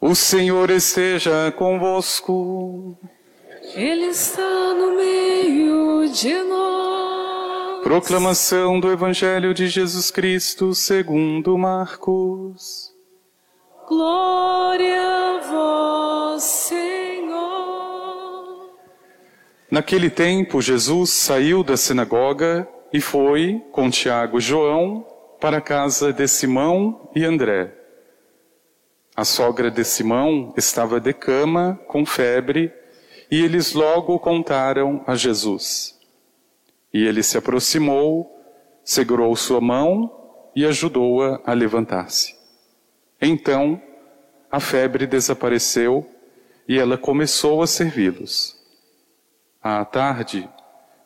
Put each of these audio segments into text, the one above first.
O Senhor esteja convosco. Ele está no meio de nós. Proclamação do Evangelho de Jesus Cristo segundo Marcos. Glória a vós, Senhor. Naquele tempo, Jesus saiu da sinagoga e foi, com Tiago e João, para a casa de Simão e André. A sogra de Simão estava de cama, com febre, e eles logo contaram a Jesus. E ele se aproximou, segurou sua mão e ajudou-a a, levantar-se. Então, a febre desapareceu e ela começou a servi-los. À tarde,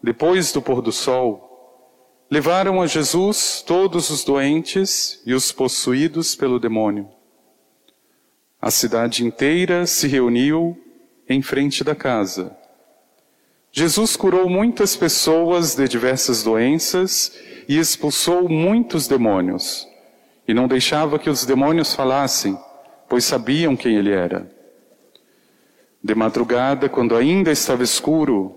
depois do pôr do sol, levaram a Jesus todos os doentes e os possuídos pelo demônio a cidade inteira se reuniu em frente da casa. Jesus curou muitas pessoas de diversas doenças e expulsou muitos demônios. E não deixava que os demônios falassem, pois sabiam quem ele era. De madrugada, quando ainda estava escuro,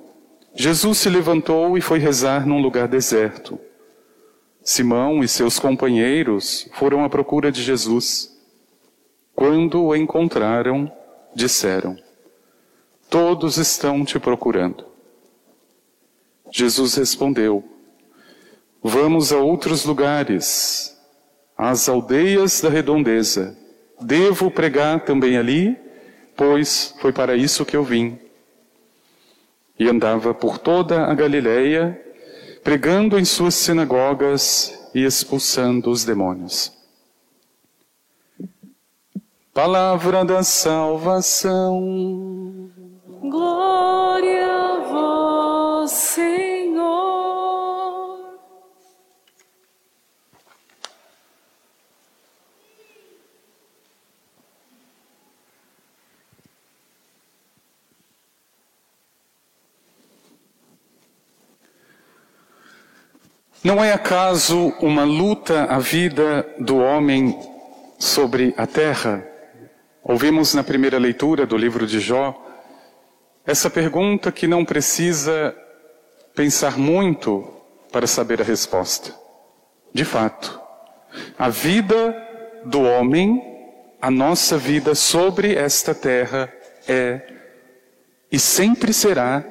Jesus se levantou e foi rezar num lugar deserto. Simão e seus companheiros foram à procura de Jesus. Quando o encontraram, disseram: Todos estão te procurando. Jesus respondeu: Vamos a outros lugares, às aldeias da redondeza. Devo pregar também ali, pois foi para isso que eu vim. E andava por toda a Galileia, pregando em suas sinagogas e expulsando os demônios. Palavra da salvação. Glória a vós, Senhor. Não é acaso uma luta a vida do homem sobre a terra? Ouvimos na primeira leitura do livro de Jó essa pergunta que não precisa pensar muito para saber a resposta. De fato, a vida do homem, a nossa vida sobre esta terra é e sempre será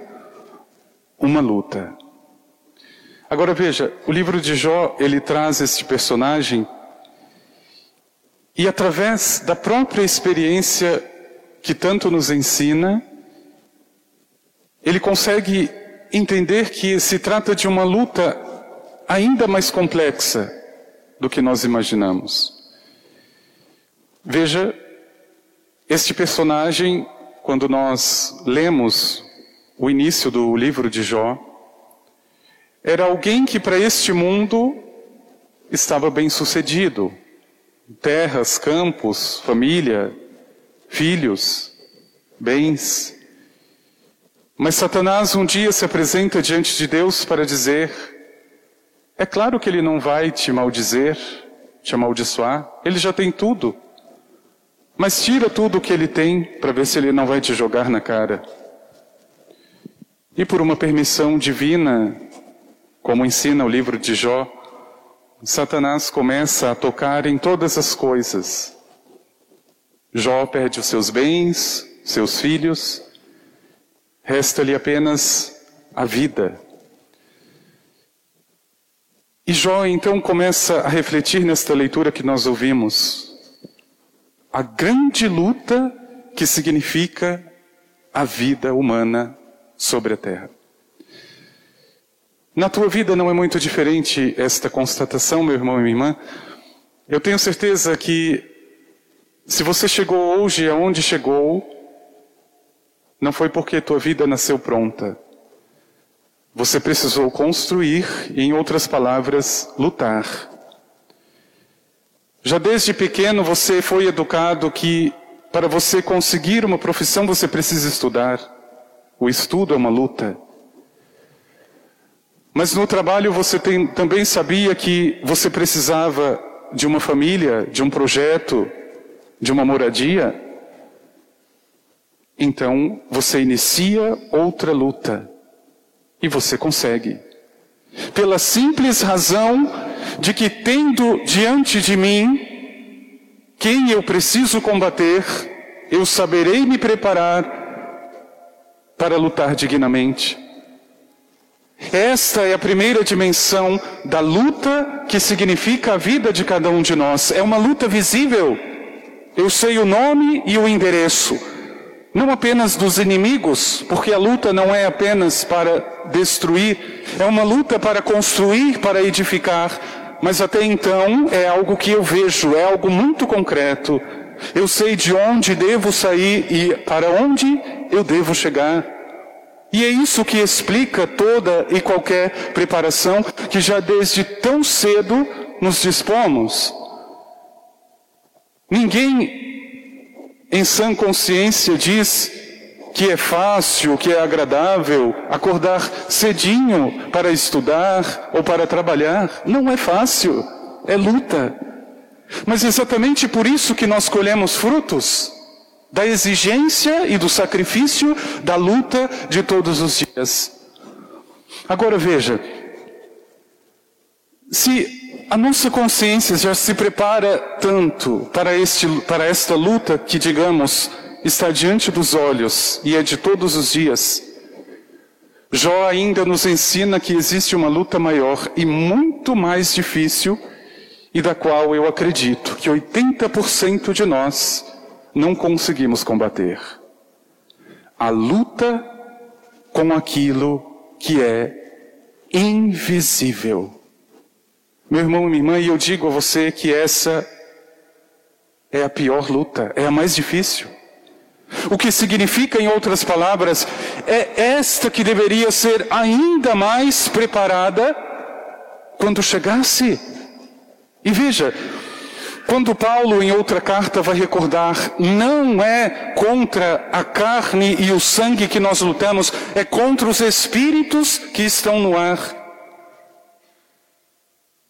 uma luta. Agora veja, o livro de Jó, ele traz este personagem e através da própria experiência que tanto nos ensina, ele consegue entender que se trata de uma luta ainda mais complexa do que nós imaginamos. Veja, este personagem, quando nós lemos o início do livro de Jó, era alguém que para este mundo estava bem sucedido, terras, campos, família, filhos, bens. Mas Satanás um dia se apresenta diante de Deus para dizer: é claro que ele não vai te maldizer, te amaldiçoar, ele já tem tudo. Mas tira tudo o que ele tem para ver se ele não vai te jogar na cara. E por uma permissão divina, como ensina o livro de Jó, Satanás começa a tocar em todas as coisas. Jó perde os seus bens, seus filhos, resta-lhe apenas a vida. E Jó então começa a refletir nesta leitura que nós ouvimos. A grande luta que significa a vida humana sobre a terra. Na tua vida não é muito diferente esta constatação, meu irmão e minha irmã. Eu tenho certeza que se você chegou hoje aonde chegou, não foi porque tua vida nasceu pronta. Você precisou construir e, em outras palavras, lutar. Já desde pequeno você foi educado que para você conseguir uma profissão você precisa estudar. O estudo é uma luta. Mas no trabalho você tem, também sabia que você precisava de uma família, de um projeto, de uma moradia. então você inicia outra luta. E você consegue. Pela simples razão de que, tendo diante de mim quem eu preciso combater, eu saberei me preparar para lutar dignamente. Esta é a primeira dimensão da luta que significa a vida de cada um de nós. É uma luta visível. Eu sei o nome e o endereço. Não apenas dos inimigos, porque a luta não é apenas para destruir, é uma luta para construir, para edificar, mas até então é algo que eu vejo, é algo muito concreto. Eu sei de onde devo sair e para onde eu devo chegar. E é isso que explica toda e qualquer preparação que já desde tão cedo nos dispomos. Ninguém em sã consciência diz que é fácil, que é agradável acordar cedinho para estudar ou para trabalhar. Não é fácil, é luta. Mas exatamente por isso que nós colhemos frutos da exigência e do sacrifício da luta de todos os dias. Agora veja, se a nossa consciência já se prepara tanto para, este, para esta luta que, digamos, está diante dos olhos e é de todos os dias. Jó ainda nos ensina que existe uma luta maior e muito mais difícil e da qual eu acredito que 80% de nós não conseguimos combater. A luta com aquilo que é invisível. Meu irmão e minha irmã, e eu digo a você que essa é a pior luta, é a mais difícil. O que significa, em outras palavras, é esta que deveria ser ainda mais preparada quando chegasse. E veja, quando Paulo, em outra carta, vai recordar, não é contra a carne e o sangue que nós lutamos, é contra os espíritos que estão no ar.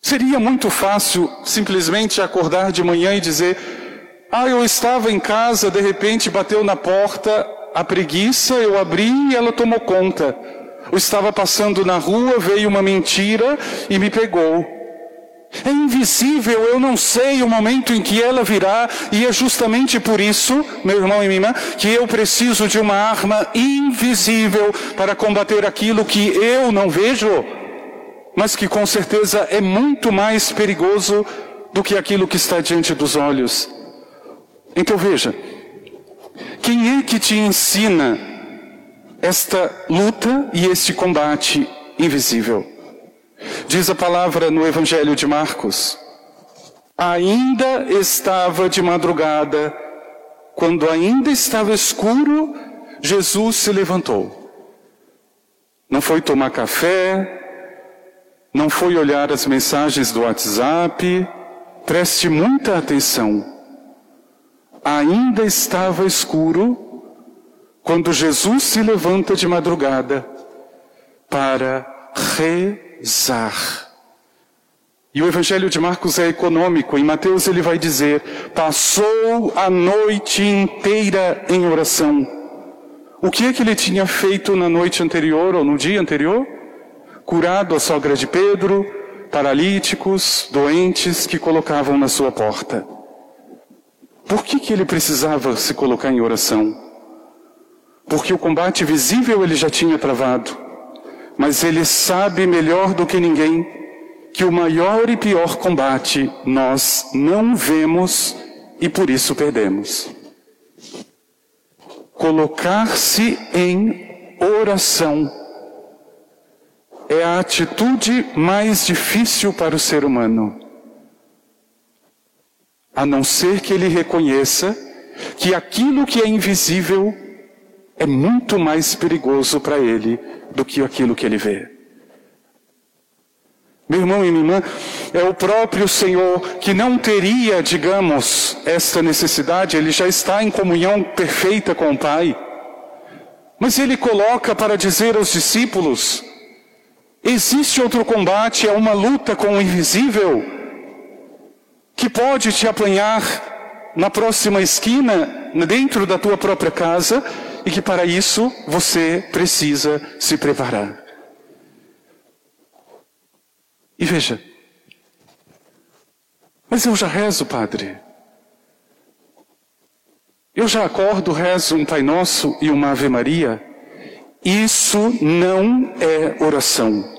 Seria muito fácil simplesmente acordar de manhã e dizer: Ah, eu estava em casa, de repente bateu na porta a preguiça, eu abri e ela tomou conta. Eu estava passando na rua, veio uma mentira e me pegou. É invisível, eu não sei o momento em que ela virá, e é justamente por isso, meu irmão e minha irmã, que eu preciso de uma arma invisível para combater aquilo que eu não vejo mas que com certeza é muito mais perigoso do que aquilo que está diante dos olhos. Então veja, quem é que te ensina esta luta e este combate invisível? Diz a palavra no Evangelho de Marcos. Ainda estava de madrugada, quando ainda estava escuro, Jesus se levantou. Não foi tomar café, não foi olhar as mensagens do WhatsApp, preste muita atenção. Ainda estava escuro quando Jesus se levanta de madrugada para E o Evangelho de Marcos é econômico. Em Mateus ele vai dizer: passou a noite inteira em oração. O que é que ele tinha feito na noite anterior ou no dia anterior? curado a sogra de Pedro, paralíticos, doentes que colocavam na sua porta. Por que, que ele precisava se colocar em oração? Porque o combate visível ele já tinha travado, mas ele sabe melhor do que ninguém que o maior e pior combate nós não vemos e por isso perdemos. Colocar-se em oração é a atitude mais difícil para o ser humano. A não ser que ele reconheça que aquilo que é invisível é muito mais perigoso para ele do que aquilo que ele vê. Meu irmão e minha irmã, é o próprio Senhor que não teria, digamos, esta necessidade, ele já está em comunhão perfeita com o Pai. Mas ele coloca para dizer aos discípulos: Existe outro combate, é uma luta com o invisível que pode te apanhar na próxima esquina, dentro da tua própria casa, e que para isso você precisa se preparar. E veja, mas eu já rezo, Padre. Eu já acordo, rezo um Pai Nosso e uma Ave Maria. Isso não é oração.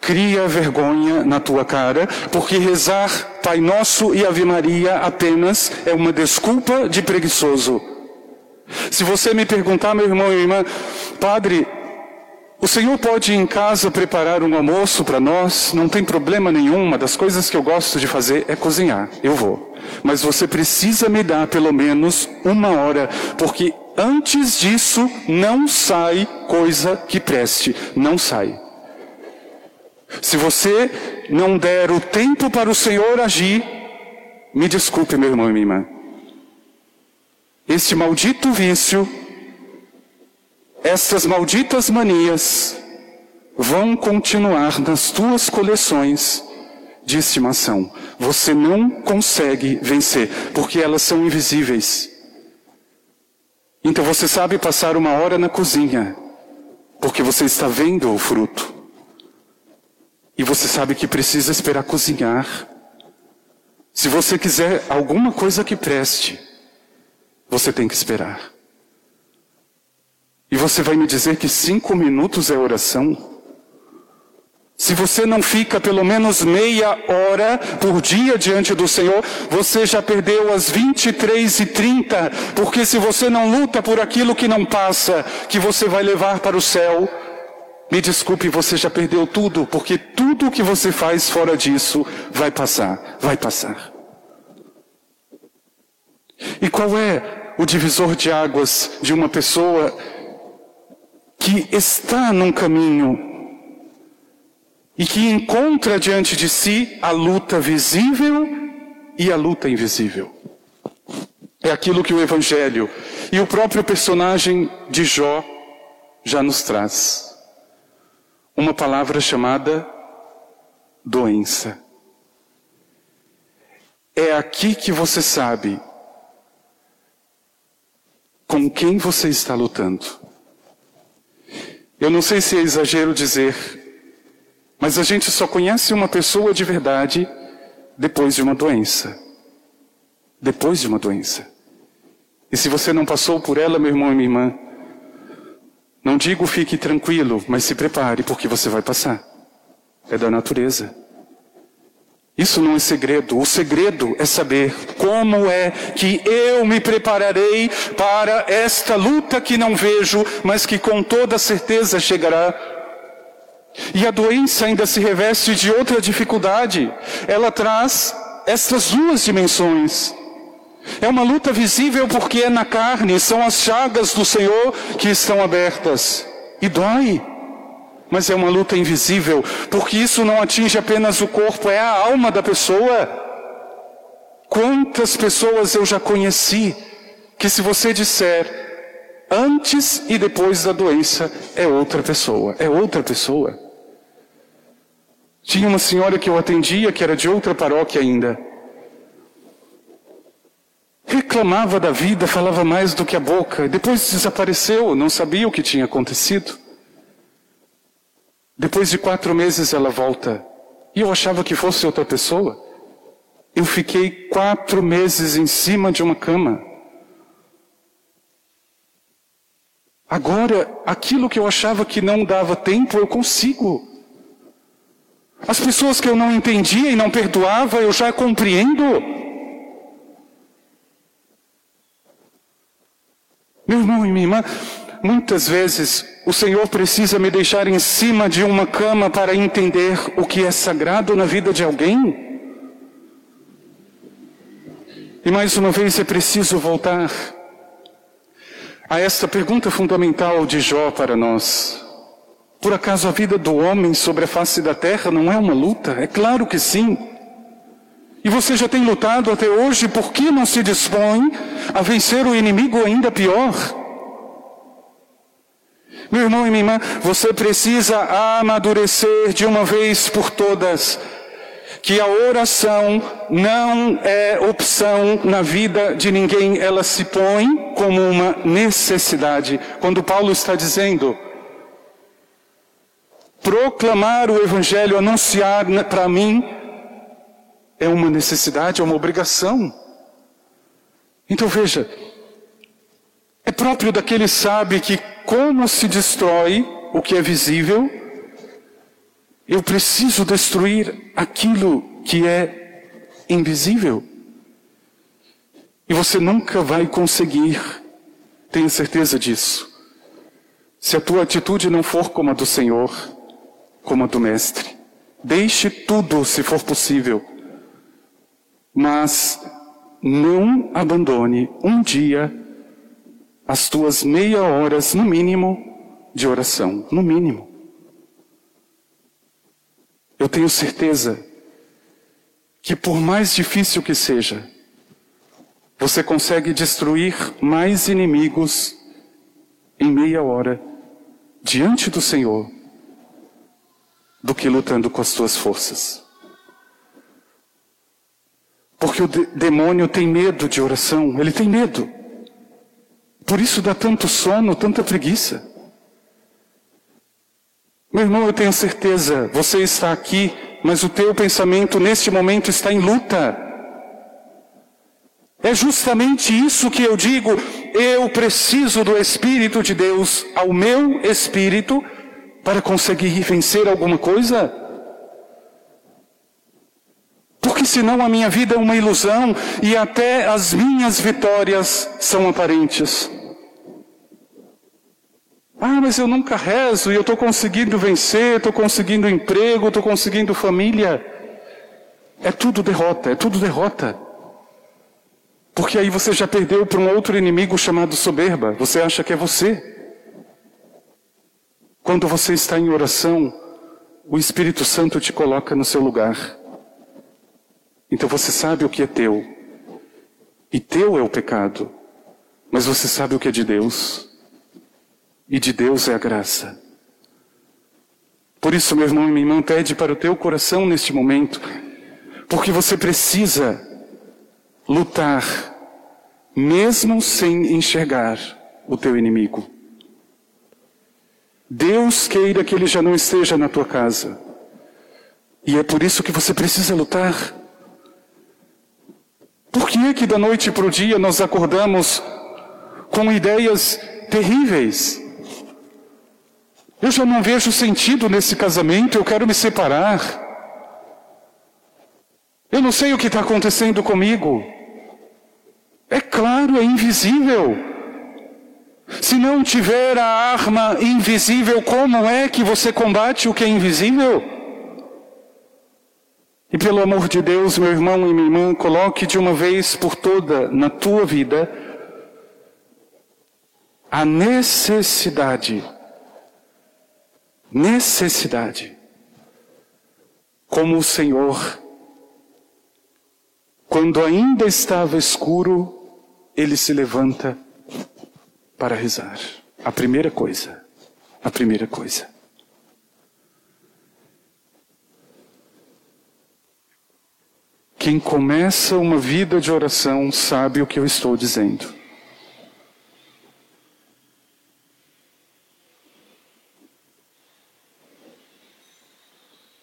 Cria vergonha na tua cara, porque rezar Pai Nosso e Ave Maria apenas é uma desculpa de preguiçoso. Se você me perguntar, meu irmão e irmã, Padre, o Senhor pode em casa preparar um almoço para nós, não tem problema nenhum. Uma das coisas que eu gosto de fazer é cozinhar. Eu vou. Mas você precisa me dar pelo menos uma hora, porque antes disso não sai coisa que preste. Não sai. Se você não der o tempo para o Senhor agir, me desculpe, meu irmão e minha irmã. Este maldito vício estas malditas manias vão continuar nas tuas coleções de estimação. Você não consegue vencer, porque elas são invisíveis. Então você sabe passar uma hora na cozinha, porque você está vendo o fruto. E você sabe que precisa esperar cozinhar. Se você quiser alguma coisa que preste, você tem que esperar. E você vai me dizer que cinco minutos é oração? Se você não fica pelo menos meia hora por dia diante do Senhor, você já perdeu as 23 e 30, porque se você não luta por aquilo que não passa, que você vai levar para o céu, me desculpe, você já perdeu tudo, porque tudo o que você faz fora disso vai passar, vai passar. E qual é o divisor de águas de uma pessoa que está num caminho e que encontra diante de si a luta visível e a luta invisível. É aquilo que o Evangelho e o próprio personagem de Jó já nos traz. Uma palavra chamada doença. É aqui que você sabe com quem você está lutando. Eu não sei se é exagero dizer, mas a gente só conhece uma pessoa de verdade depois de uma doença. Depois de uma doença. E se você não passou por ela, meu irmão e minha irmã, não digo fique tranquilo, mas se prepare, porque você vai passar. É da natureza. Isso não é segredo. O segredo é saber como é que eu me prepararei para esta luta que não vejo, mas que com toda certeza chegará. E a doença ainda se reveste de outra dificuldade. Ela traz estas duas dimensões. É uma luta visível porque é na carne, são as chagas do Senhor que estão abertas. E dói mas é uma luta invisível, porque isso não atinge apenas o corpo, é a alma da pessoa. Quantas pessoas eu já conheci que, se você disser antes e depois da doença, é outra pessoa, é outra pessoa. Tinha uma senhora que eu atendia, que era de outra paróquia ainda. Reclamava da vida, falava mais do que a boca, depois desapareceu, não sabia o que tinha acontecido. Depois de quatro meses ela volta. E eu achava que fosse outra pessoa. Eu fiquei quatro meses em cima de uma cama. Agora, aquilo que eu achava que não dava tempo, eu consigo. As pessoas que eu não entendia e não perdoava, eu já compreendo. Meu irmão e minha irmã, muitas vezes o Senhor precisa me deixar em cima de uma cama para entender o que é sagrado na vida de alguém? E mais uma vez é preciso voltar a esta pergunta fundamental de Jó para nós. Por acaso a vida do homem sobre a face da terra não é uma luta? É claro que sim. E você já tem lutado até hoje, por que não se dispõe a vencer o inimigo ainda pior? Meu irmão e minha irmã, você precisa amadurecer de uma vez por todas que a oração não é opção na vida de ninguém, ela se põe como uma necessidade. Quando Paulo está dizendo, proclamar o Evangelho, anunciar para mim, é uma necessidade, é uma obrigação. Então veja, é próprio daquele sabe que como se destrói o que é visível, eu preciso destruir aquilo que é invisível. E você nunca vai conseguir, tenha certeza disso, se a tua atitude não for como a do Senhor, como a do Mestre. Deixe tudo, se for possível, mas não abandone um dia as tuas meia horas, no mínimo, de oração. No mínimo. Eu tenho certeza que, por mais difícil que seja, você consegue destruir mais inimigos em meia hora diante do Senhor do que lutando com as tuas forças. Porque o de demônio tem medo de oração, ele tem medo. Por isso dá tanto sono, tanta preguiça. Meu irmão, eu tenho certeza, você está aqui, mas o teu pensamento neste momento está em luta. É justamente isso que eu digo, eu preciso do Espírito de Deus ao meu espírito para conseguir vencer alguma coisa? Porque senão a minha vida é uma ilusão e até as minhas vitórias são aparentes. Ah, mas eu nunca rezo e eu estou conseguindo vencer, estou conseguindo emprego, estou conseguindo família. É tudo derrota, é tudo derrota. Porque aí você já perdeu para um outro inimigo chamado soberba. Você acha que é você. Quando você está em oração, o Espírito Santo te coloca no seu lugar. Então você sabe o que é teu. E teu é o pecado. Mas você sabe o que é de Deus e de Deus é a graça. Por isso, meu irmão e minha irmã, pede para o teu coração neste momento, porque você precisa lutar, mesmo sem enxergar o teu inimigo. Deus queira que ele já não esteja na tua casa. E é por isso que você precisa lutar. Por que é que da noite para o dia nós acordamos com ideias terríveis? Eu já não vejo sentido nesse casamento, eu quero me separar. Eu não sei o que está acontecendo comigo. É claro, é invisível. Se não tiver a arma invisível, como é que você combate o que é invisível? E pelo amor de Deus, meu irmão e minha irmã, coloque de uma vez por toda na tua vida a necessidade necessidade. Como o Senhor, quando ainda estava escuro, ele se levanta para rezar. A primeira coisa, a primeira coisa. Quem começa uma vida de oração sabe o que eu estou dizendo.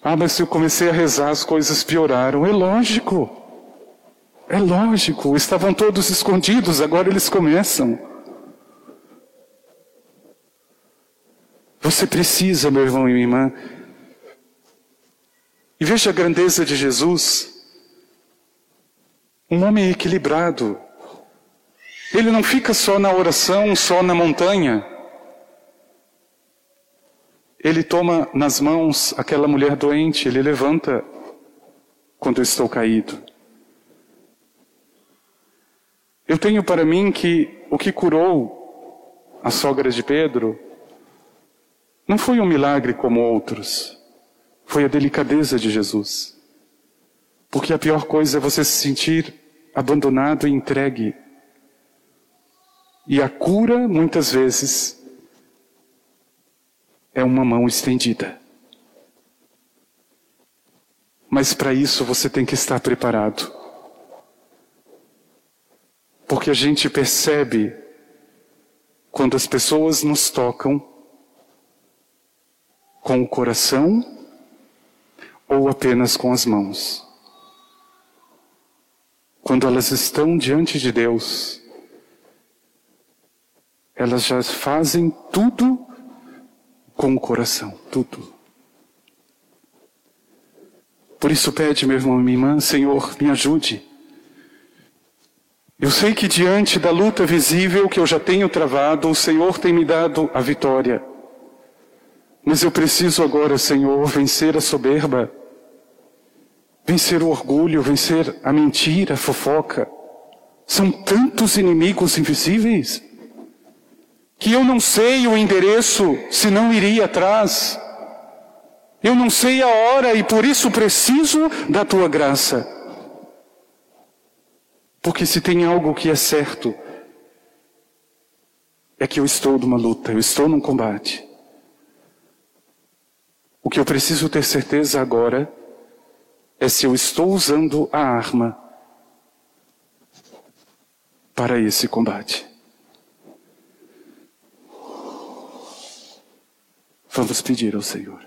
Ah, mas se eu comecei a rezar, as coisas pioraram. É lógico. É lógico. Estavam todos escondidos, agora eles começam. Você precisa, meu irmão e minha irmã. E veja a grandeza de Jesus. Um homem equilibrado. Ele não fica só na oração, só na montanha. Ele toma nas mãos aquela mulher doente, ele levanta quando eu estou caído. Eu tenho para mim que o que curou a sogra de Pedro não foi um milagre como outros, foi a delicadeza de Jesus. Porque a pior coisa é você se sentir abandonado e entregue. E a cura, muitas vezes, é uma mão estendida. Mas para isso você tem que estar preparado. Porque a gente percebe quando as pessoas nos tocam com o coração ou apenas com as mãos. Quando elas estão diante de Deus, elas já fazem tudo com o coração, tudo. Por isso pede, meu irmão e minha irmã, Senhor, me ajude eu sei que diante da luta visível que eu já tenho travado, o Senhor tem me dado a vitória. Mas eu preciso agora, Senhor, vencer a soberba, vencer o orgulho, vencer a mentira, a fofoca. São tantos inimigos invisíveis que eu não sei o endereço, se não iria atrás. Eu não sei a hora e por isso preciso da tua graça. Porque se tem algo que é certo, é que eu estou numa luta, eu estou num combate. O que eu preciso ter certeza agora é se eu estou usando a arma para esse combate. Vamos pedir ao Senhor.